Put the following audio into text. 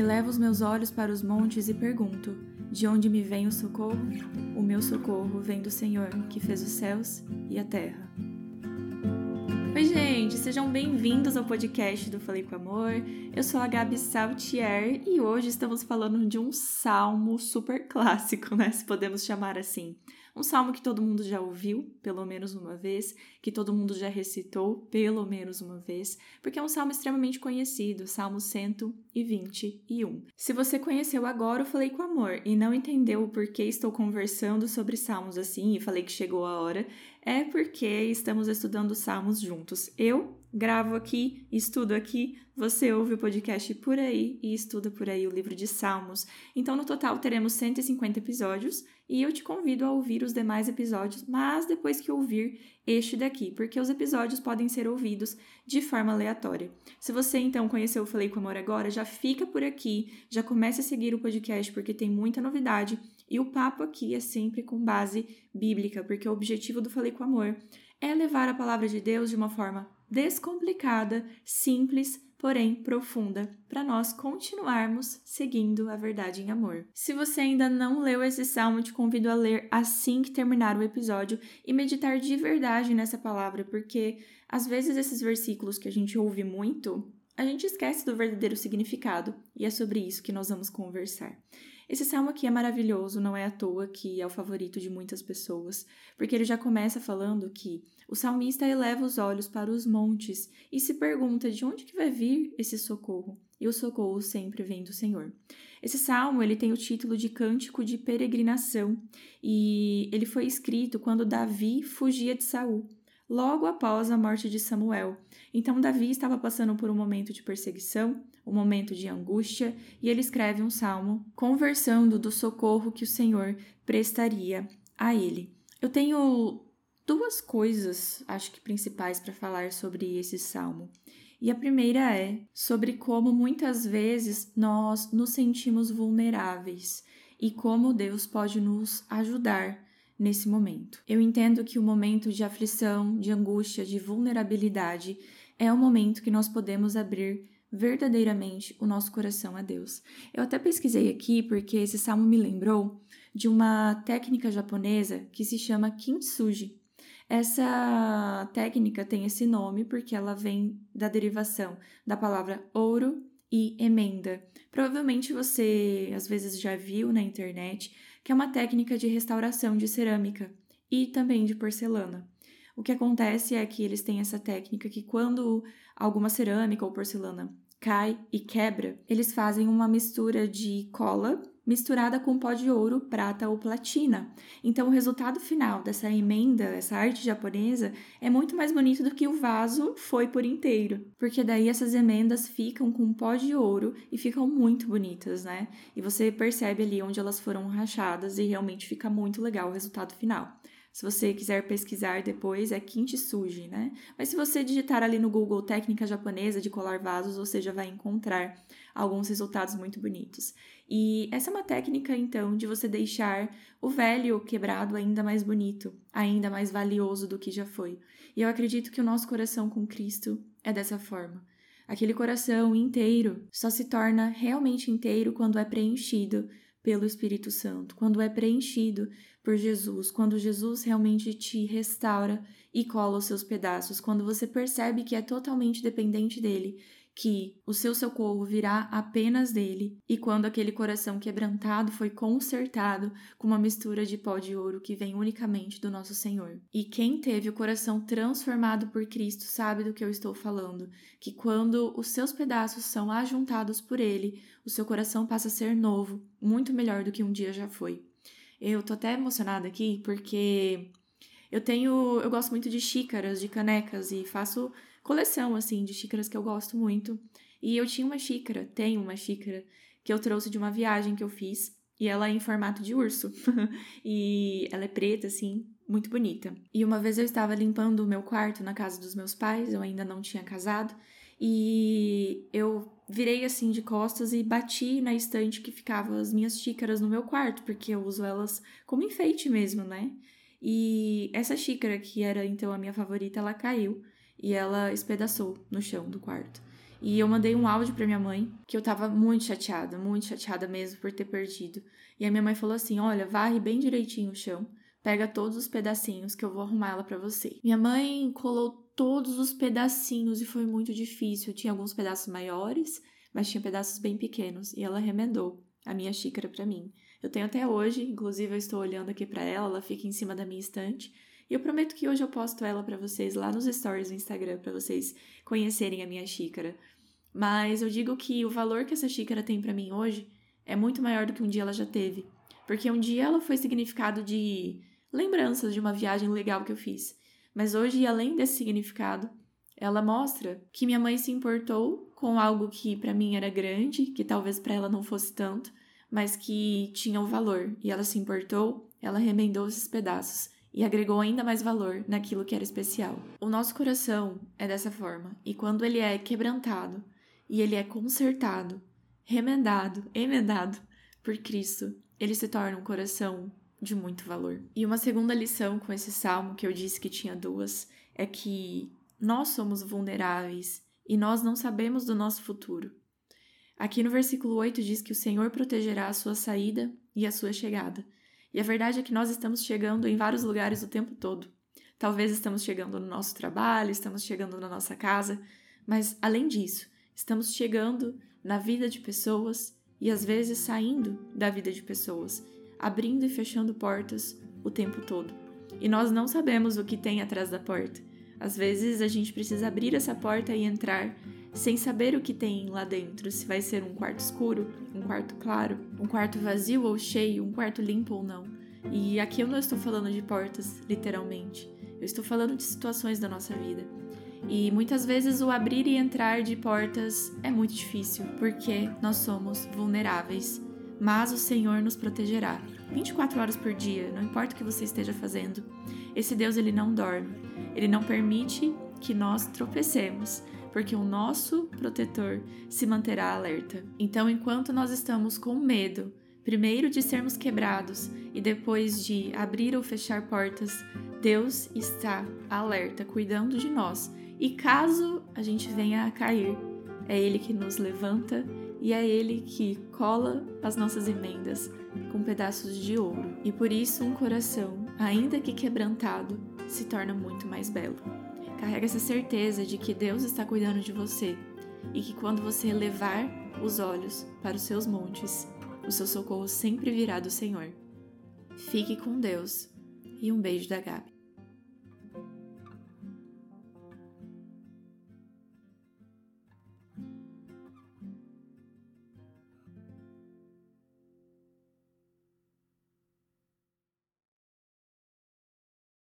Elevo os meus olhos para os montes e pergunto: De onde me vem o socorro? O meu socorro vem do Senhor, que fez os céus e a terra. Oi, gente, sejam bem-vindos ao podcast do Falei com Amor. Eu sou a Gabi Saltier e hoje estamos falando de um salmo super clássico, né? Se podemos chamar assim. Um salmo que todo mundo já ouviu, pelo menos uma vez, que todo mundo já recitou, pelo menos uma vez, porque é um salmo extremamente conhecido, Salmo 121. Se você conheceu agora, eu falei com amor e não entendeu o porquê estou conversando sobre salmos assim e falei que chegou a hora, é porque estamos estudando salmos juntos. Eu gravo aqui, estudo aqui, você ouve o podcast por aí e estuda por aí o livro de Salmos. Então, no total, teremos 150 episódios e eu te convido a ouvir os demais episódios, mas depois que ouvir este daqui, porque os episódios podem ser ouvidos de forma aleatória. Se você então conheceu o Falei com Amor agora, já fica por aqui, já comece a seguir o podcast porque tem muita novidade e o papo aqui é sempre com base bíblica, porque o objetivo do Falei com Amor é levar a palavra de Deus de uma forma descomplicada, simples, porém profunda, para nós continuarmos seguindo a verdade em amor. Se você ainda não leu esse salmo, te convido a ler assim que terminar o episódio e meditar de verdade nessa palavra, porque às vezes esses versículos que a gente ouve muito, a gente esquece do verdadeiro significado, e é sobre isso que nós vamos conversar. Esse salmo aqui é maravilhoso, não é à toa que é o favorito de muitas pessoas, porque ele já começa falando que o salmista eleva os olhos para os montes e se pergunta de onde que vai vir esse socorro. E o socorro sempre vem do Senhor. Esse salmo, ele tem o título de Cântico de Peregrinação e ele foi escrito quando Davi fugia de Saul logo após a morte de Samuel. Então, Davi estava passando por um momento de perseguição, um momento de angústia, e ele escreve um salmo conversando do socorro que o Senhor prestaria a ele. Eu tenho duas coisas, acho que principais, para falar sobre esse salmo. E a primeira é sobre como muitas vezes nós nos sentimos vulneráveis e como Deus pode nos ajudar nesse momento. Eu entendo que o momento de aflição, de angústia, de vulnerabilidade é o momento que nós podemos abrir verdadeiramente o nosso coração a Deus. Eu até pesquisei aqui porque esse salmo me lembrou de uma técnica japonesa que se chama kintsugi. Essa técnica tem esse nome porque ela vem da derivação da palavra ouro e emenda. Provavelmente você às vezes já viu na internet que é uma técnica de restauração de cerâmica e também de porcelana. O que acontece é que eles têm essa técnica que quando alguma cerâmica ou porcelana cai e quebra, eles fazem uma mistura de cola misturada com pó de ouro, prata ou platina. Então, o resultado final dessa emenda, essa arte japonesa, é muito mais bonito do que o vaso foi por inteiro, porque daí essas emendas ficam com pó de ouro e ficam muito bonitas, né? E você percebe ali onde elas foram rachadas e realmente fica muito legal o resultado final. Se você quiser pesquisar depois, é kintsugi, né? Mas se você digitar ali no Google técnica japonesa de colar vasos, você já vai encontrar alguns resultados muito bonitos. E essa é uma técnica, então, de você deixar o velho quebrado ainda mais bonito, ainda mais valioso do que já foi. E eu acredito que o nosso coração com Cristo é dessa forma. Aquele coração inteiro só se torna realmente inteiro quando é preenchido pelo Espírito Santo, quando é preenchido por Jesus, quando Jesus realmente te restaura e cola os seus pedaços, quando você percebe que é totalmente dependente dele, que o seu socorro virá apenas dele, e quando aquele coração quebrantado foi consertado com uma mistura de pó de ouro que vem unicamente do nosso Senhor. E quem teve o coração transformado por Cristo sabe do que eu estou falando, que quando os seus pedaços são ajuntados por ele, o seu coração passa a ser novo, muito melhor do que um dia já foi. Eu tô até emocionada aqui porque eu tenho, eu gosto muito de xícaras, de canecas e faço coleção assim de xícaras que eu gosto muito. E eu tinha uma xícara, tenho uma xícara que eu trouxe de uma viagem que eu fiz e ela é em formato de urso. e ela é preta assim, muito bonita. E uma vez eu estava limpando o meu quarto na casa dos meus pais, eu ainda não tinha casado, e eu virei assim de costas e bati na estante que ficavam as minhas xícaras no meu quarto, porque eu uso elas como enfeite mesmo, né? E essa xícara, que era então a minha favorita, ela caiu e ela espedaçou no chão do quarto. E eu mandei um áudio para minha mãe, que eu tava muito chateada, muito chateada mesmo por ter perdido. E a minha mãe falou assim: "Olha, varre bem direitinho o chão, pega todos os pedacinhos que eu vou arrumar ela para você". Minha mãe colou todos os pedacinhos e foi muito difícil. Tinha alguns pedaços maiores, mas tinha pedaços bem pequenos e ela remendou a minha xícara para mim. Eu tenho até hoje, inclusive eu estou olhando aqui para ela, ela fica em cima da minha estante. E eu prometo que hoje eu posto ela para vocês lá nos stories do Instagram para vocês conhecerem a minha xícara. Mas eu digo que o valor que essa xícara tem para mim hoje é muito maior do que um dia ela já teve, porque um dia ela foi significado de lembranças de uma viagem legal que eu fiz. Mas hoje, além desse significado, ela mostra que minha mãe se importou com algo que para mim era grande, que talvez para ela não fosse tanto, mas que tinha um valor, e ela se importou, ela remendou esses pedaços e agregou ainda mais valor naquilo que era especial. O nosso coração é dessa forma, e quando ele é quebrantado e ele é consertado, remendado, emendado por Cristo, ele se torna um coração de muito valor. E uma segunda lição com esse salmo, que eu disse que tinha duas, é que nós somos vulneráveis e nós não sabemos do nosso futuro. Aqui no versículo 8 diz que o Senhor protegerá a sua saída e a sua chegada. E a verdade é que nós estamos chegando em vários lugares o tempo todo. Talvez estamos chegando no nosso trabalho, estamos chegando na nossa casa, mas além disso, estamos chegando na vida de pessoas e às vezes saindo da vida de pessoas abrindo e fechando portas o tempo todo. E nós não sabemos o que tem atrás da porta. Às vezes a gente precisa abrir essa porta e entrar sem saber o que tem lá dentro, se vai ser um quarto escuro, um quarto claro, um quarto vazio ou cheio, um quarto limpo ou não. E aqui eu não estou falando de portas, literalmente. Eu estou falando de situações da nossa vida. E muitas vezes o abrir e entrar de portas é muito difícil, porque nós somos vulneráveis mas o Senhor nos protegerá. 24 horas por dia, não importa o que você esteja fazendo. Esse Deus ele não dorme. Ele não permite que nós tropecemos, porque o nosso protetor se manterá alerta. Então, enquanto nós estamos com medo, primeiro de sermos quebrados e depois de abrir ou fechar portas, Deus está alerta, cuidando de nós. E caso a gente venha a cair, é Ele que nos levanta e é Ele que cola as nossas emendas com pedaços de ouro. E por isso um coração, ainda que quebrantado, se torna muito mais belo. Carrega essa certeza de que Deus está cuidando de você e que quando você levar os olhos para os seus montes, o seu socorro sempre virá do Senhor. Fique com Deus e um beijo da Gabi.